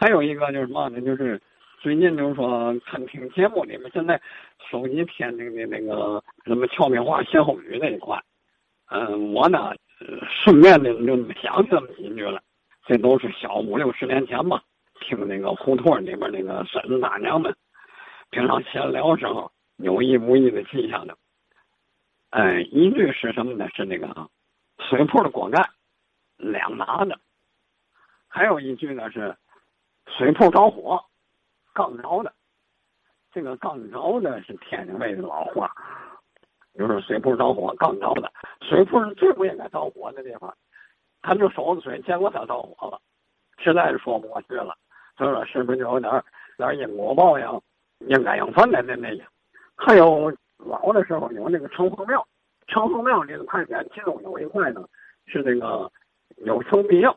还有一个就是什么呢？就是最近就是说看听节目里面，现在手机天津的那个什么俏皮话、歇后语那一块，嗯，我呢顺便的就想起这么几句了。这都是小五六十年前吧，听那个胡同里边那个婶子大娘们平常闲聊时候有意无意的记下的。哎，一句是什么呢？是那个水铺的锅盖两拿的。还有一句呢是水铺着火，刚着的。这个刚着的是天津卫的老话，就是水铺着火，刚着的。水铺是最不应该着火的地方。他就收着水，结果他着火了，实在是说不过去了。他说：“是不是就有点点因果报应，应该应分的那那？还有老的时候有那个城隍庙，城隍庙里的牌匾，其中有一块呢是那个有求必应，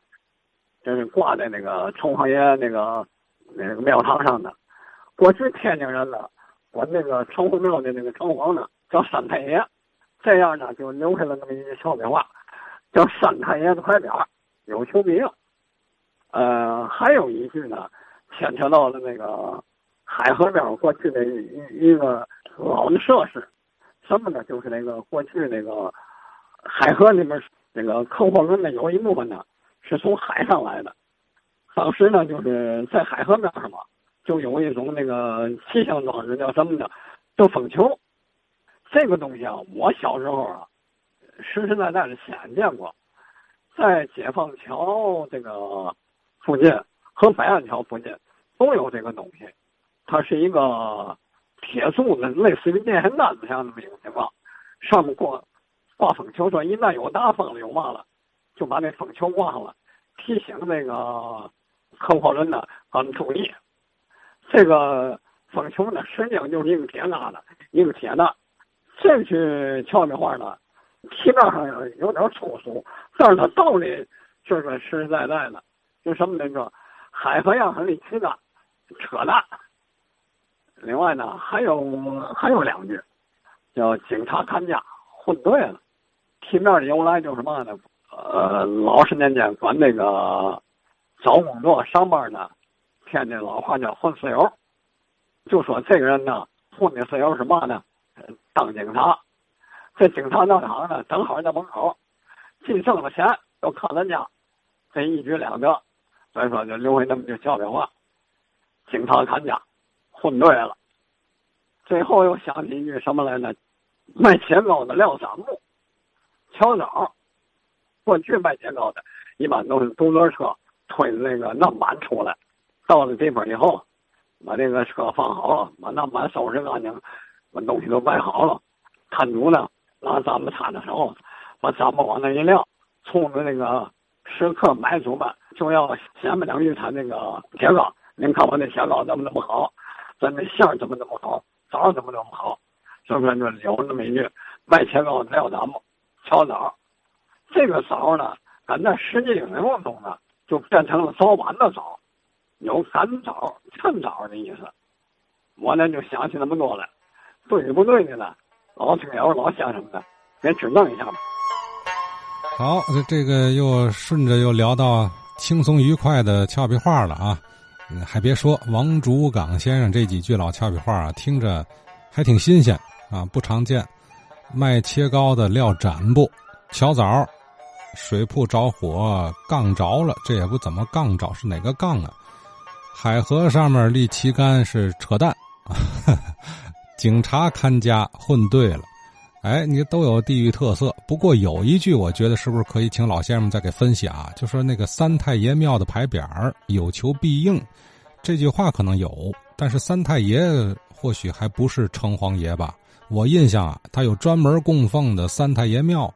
就是挂在那个城隍爷那个那个庙堂上的。过去天津人呢管那个城隍庙的那个城隍呢叫三太爷，这样呢就留下了那么一句俏皮话。”叫三太爷的牌匾，有求必应。呃，还有一句呢，牵扯到了那个海河边过去的一一个老的设施，什么呢？就是那个过去那个海河里面那个客货轮的有一部分呢，是从海上来的。当时呢，就是在海河边上嘛，就有一种那个气象装置，叫什么呢？叫风球。这个东西啊，我小时候啊。实实在在的亲见过，在解放桥这个附近和北岸桥附近都有这个东西。它是一个铁柱子，类似于电线杆子像那么一个情况，上面挂挂风球，说一旦有大风了有嘛了，就把那风球挂上了，提醒那个客货轮呢，他们注意。这个风球呢，实际上就是一个铁疙瘩，一个铁的。这句俏皮话呢。题面上有点粗俗，但是它道理就是实实在在的。就什么那个海河样很离奇的扯淡。另外呢，还有还有两句，叫警察看家混对了。题面的由来就是嘛呢？呃，老十年间管那个找工作上班呢，天津老话叫混四油，就说这个人呢混的四油是嘛呢？当警察。这警察闹场呢，正好在门口，既挣了钱又看咱家，这一举两得，所以说就留下那么句俏皮话：警察看家，混对了。最后又想起一句什么来呢？卖钱包的廖三木，巧枣。过去卖切糕的，一般都是独轮车推着那个南板出来，到了地方以后，把这个车放好了，把南板收拾干净，把东西都摆好了，摊主呢？拿咱们摊的时候，把咱们往那一撂，冲着那个食客买主们就要先么两句他那个铁糕。您看我那铁糕怎么怎么好，咱那馅怎么怎么好，枣怎么怎么好，是不是就有那么一句卖铁糕撂咱们敲枣？这个枣呢，跟那实际应用中呢，就变成了早晚的枣，有赶枣、趁枣的意思。我呢就想起那么多了，对不对的呢？老听友、老乡什么的，给指正一下吧。好，这个又顺着又聊到轻松愉快的俏皮话了啊！还别说，王竹岗先生这几句老俏皮话啊，听着还挺新鲜啊，不常见。卖切糕的撂展布，巧枣，水铺着火，杠着了，这也不怎么杠着，是哪个杠啊？海河上面立旗杆是扯淡啊！警察看家混对了，哎，你都有地域特色。不过有一句，我觉得是不是可以请老先生再给分析啊？就说那个三太爷庙的牌匾“有求必应”，这句话可能有，但是三太爷或许还不是城隍爷吧？我印象啊，他有专门供奉的三太爷庙。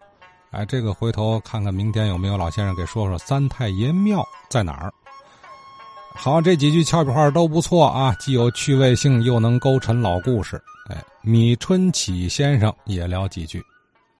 哎，这个回头看看明天有没有老先生给说说三太爷庙在哪儿。好，这几句俏皮话都不错啊，既有趣味性，又能勾陈老故事。哎，米春启先生也聊几句。